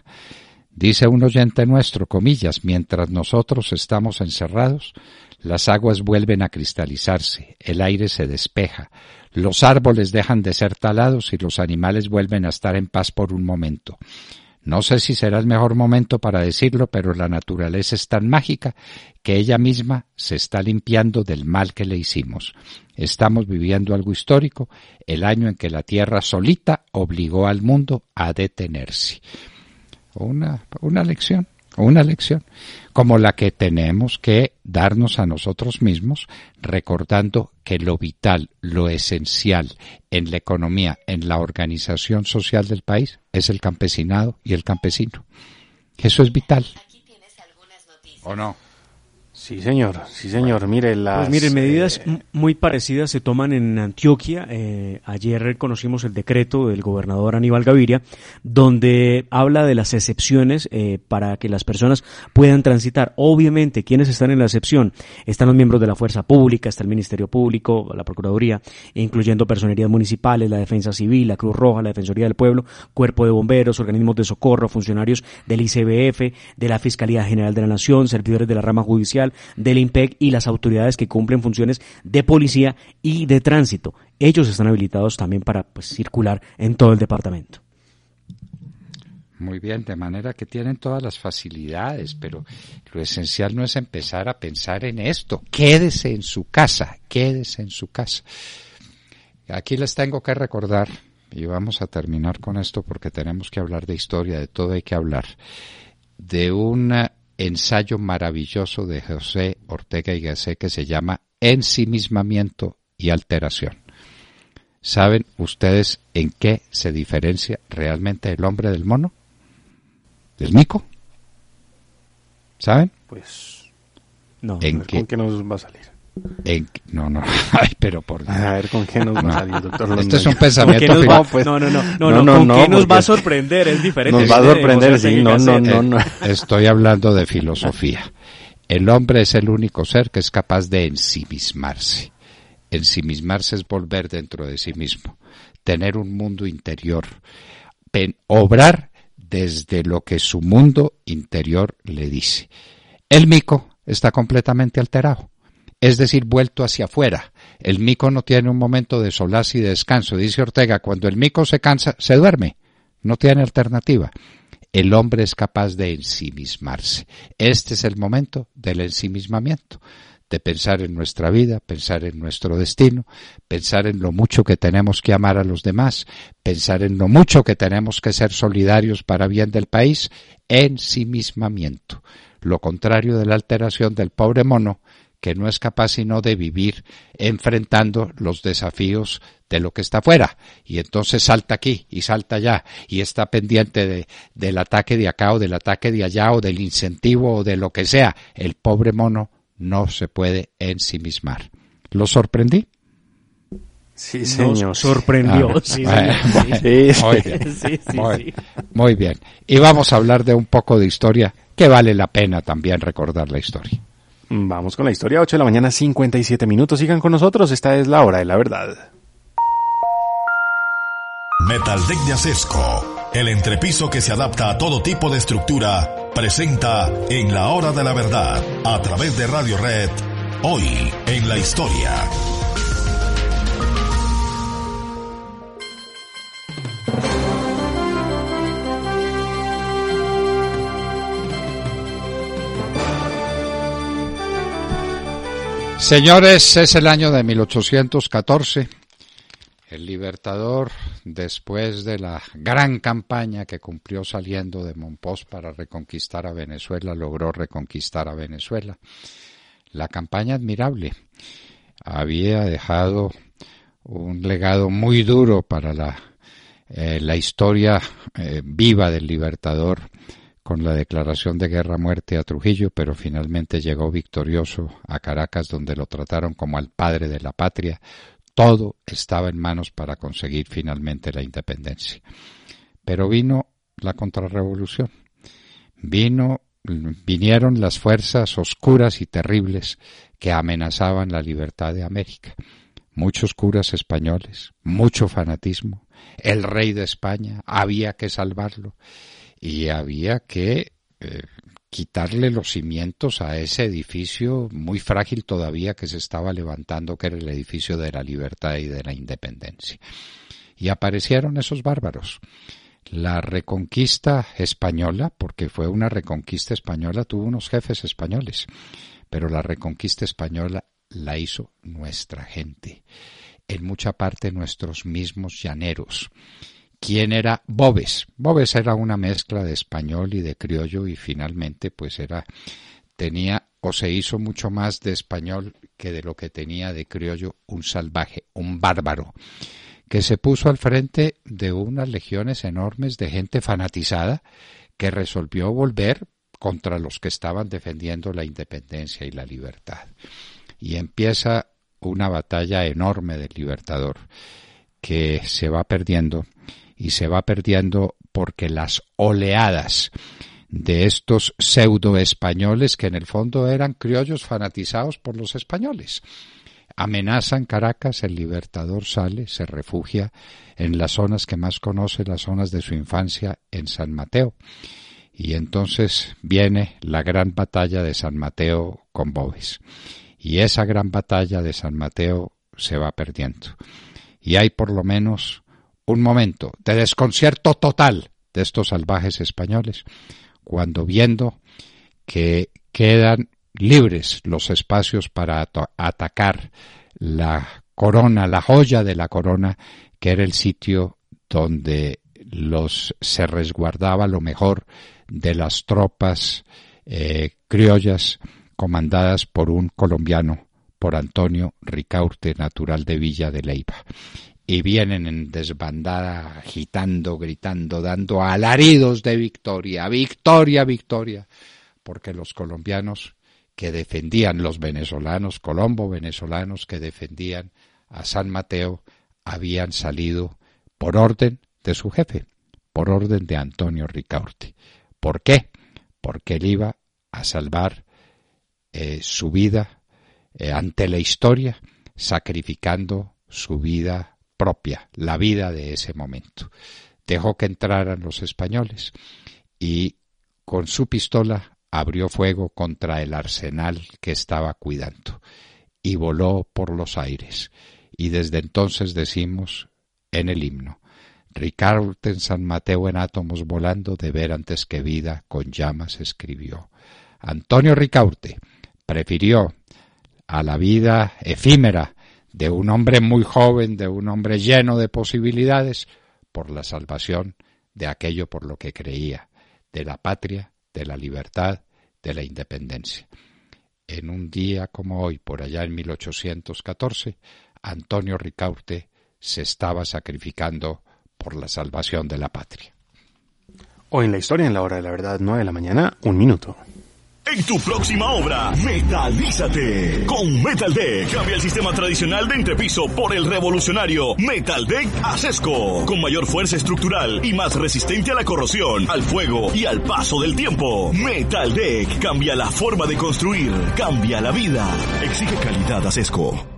Dice un oyente nuestro, comillas, mientras nosotros estamos encerrados, las aguas vuelven a cristalizarse, el aire se despeja, los árboles dejan de ser talados y los animales vuelven a estar en paz por un momento. No sé si será el mejor momento para decirlo, pero la naturaleza es tan mágica que ella misma se está limpiando del mal que le hicimos. Estamos viviendo algo histórico, el año en que la Tierra solita obligó al mundo a detenerse. Una, una lección, una lección, como la que tenemos que darnos a nosotros mismos, recordando que lo vital, lo esencial en la economía, en la organización social del país, es el campesinado y el campesino. Eso es vital. ¿O no? Sí, señor, sí, señor. Mire, las, pues mire, medidas eh... muy parecidas se toman en Antioquia. Eh, ayer conocimos el decreto del gobernador Aníbal Gaviria, donde habla de las excepciones eh, para que las personas puedan transitar. Obviamente, quienes están en la excepción están los miembros de la fuerza pública, está el Ministerio Público, la Procuraduría, incluyendo personerías municipales, la Defensa Civil, la Cruz Roja, la Defensoría del Pueblo, Cuerpo de Bomberos, organismos de socorro, funcionarios del ICBF, de la Fiscalía General de la Nación, servidores de la rama judicial, del IMPEC y las autoridades que cumplen funciones de policía y de tránsito. Ellos están habilitados también para pues, circular en todo el departamento. Muy bien, de manera que tienen todas las facilidades, pero lo esencial no es empezar a pensar en esto. Quédese en su casa, quédese en su casa. Aquí les tengo que recordar, y vamos a terminar con esto porque tenemos que hablar de historia, de todo hay que hablar, de una ensayo maravilloso de José Ortega y Gasset que se llama Ensimismamiento y Alteración. ¿Saben ustedes en qué se diferencia realmente el hombre del mono? ¿Del mico? ¿Saben? Pues no, ¿En qué? ¿con qué nos va a salir? En, no, no, (laughs) ay, pero por Dios. A ver, ¿con qué nos va a salir, doctor? Esto es un pensamiento. Va, pues, no, no, no, no, no, no, ¿con no, qué nos va a sorprender? Es diferente. Nos va a sorprender, sí, no, no, no, (laughs) no. Estoy hablando de filosofía. El hombre es el único ser que es capaz de ensimismarse. Ensimismarse es volver dentro de sí mismo, tener un mundo interior, obrar desde lo que su mundo interior le dice. El mico está completamente alterado es decir, vuelto hacia afuera. El mico no tiene un momento de solaz y de descanso. Dice Ortega, cuando el mico se cansa, se duerme. No tiene alternativa. El hombre es capaz de ensimismarse. Este es el momento del ensimismamiento, de pensar en nuestra vida, pensar en nuestro destino, pensar en lo mucho que tenemos que amar a los demás, pensar en lo mucho que tenemos que ser solidarios para bien del país, ensimismamiento. Lo contrario de la alteración del pobre mono, que no es capaz sino de vivir enfrentando los desafíos de lo que está afuera. Y entonces salta aquí y salta allá y está pendiente de, del ataque de acá o del ataque de allá o del incentivo o de lo que sea. El pobre mono no se puede ensimismar. ¿Lo sorprendí? Sí, señor. sorprendió. Ah, sí, (laughs) muy, bien. (laughs) muy bien. Y vamos a hablar de un poco de historia que vale la pena también recordar la historia. Vamos con la historia, 8 de la mañana, 57 minutos. Sigan con nosotros, esta es la hora de la verdad. Metaldeck de Acesco, el entrepiso que se adapta a todo tipo de estructura, presenta en la hora de la verdad, a través de Radio Red, hoy en la historia. Señores, es el año de 1814. El Libertador, después de la gran campaña que cumplió saliendo de Monpós para reconquistar a Venezuela, logró reconquistar a Venezuela. La campaña admirable había dejado un legado muy duro para la, eh, la historia eh, viva del Libertador con la declaración de guerra muerte a Trujillo, pero finalmente llegó victorioso a Caracas, donde lo trataron como al padre de la patria. Todo estaba en manos para conseguir finalmente la independencia. Pero vino la contrarrevolución. Vino, vinieron las fuerzas oscuras y terribles que amenazaban la libertad de América. Muchos curas españoles, mucho fanatismo. El rey de España, había que salvarlo y había que eh, quitarle los cimientos a ese edificio muy frágil todavía que se estaba levantando, que era el edificio de la libertad y de la independencia. Y aparecieron esos bárbaros. La reconquista española, porque fue una reconquista española, tuvo unos jefes españoles, pero la reconquista española la hizo nuestra gente, en mucha parte nuestros mismos llaneros quién era Bobes. Bobes era una mezcla de español y de criollo y finalmente pues era tenía o se hizo mucho más de español que de lo que tenía de criollo un salvaje, un bárbaro, que se puso al frente de unas legiones enormes de gente fanatizada que resolvió volver contra los que estaban defendiendo la independencia y la libertad. Y empieza una batalla enorme del libertador que se va perdiendo y se va perdiendo porque las oleadas de estos pseudo españoles que en el fondo eran criollos fanatizados por los españoles. Amenazan Caracas, el libertador sale, se refugia en las zonas que más conoce, las zonas de su infancia en San Mateo. Y entonces viene la gran batalla de San Mateo con Bobes. Y esa gran batalla de San Mateo se va perdiendo. Y hay por lo menos un momento. De desconcierto total de estos salvajes españoles, cuando viendo que quedan libres los espacios para atacar la corona, la joya de la corona, que era el sitio donde los se resguardaba lo mejor de las tropas eh, criollas comandadas por un colombiano, por Antonio Ricaurte, natural de Villa de Leiva y vienen en desbandada, agitando, gritando, dando alaridos de victoria, victoria, victoria, porque los colombianos que defendían, los venezolanos, colombo venezolanos que defendían a San Mateo, habían salido por orden de su jefe, por orden de Antonio Ricaurte. ¿Por qué? Porque él iba a salvar eh, su vida eh, ante la historia, sacrificando su vida propia, la vida de ese momento. Dejó que entraran los españoles y con su pistola abrió fuego contra el arsenal que estaba cuidando y voló por los aires. Y desde entonces decimos en el himno, Ricardo en San Mateo en átomos volando, de ver antes que vida con llamas escribió. Antonio Ricaurte prefirió a la vida efímera de un hombre muy joven, de un hombre lleno de posibilidades, por la salvación de aquello por lo que creía, de la patria, de la libertad, de la independencia. En un día como hoy, por allá en 1814, Antonio Ricaurte se estaba sacrificando por la salvación de la patria. Hoy en la historia, en la hora de la verdad, nueve de la mañana, un minuto. En tu próxima obra, metalízate. Con Metal Deck, cambia el sistema tradicional de entrepiso por el revolucionario Metal Deck Acesco. Con mayor fuerza estructural y más resistente a la corrosión, al fuego y al paso del tiempo. Metal Deck cambia la forma de construir, cambia la vida. Exige calidad Acesco.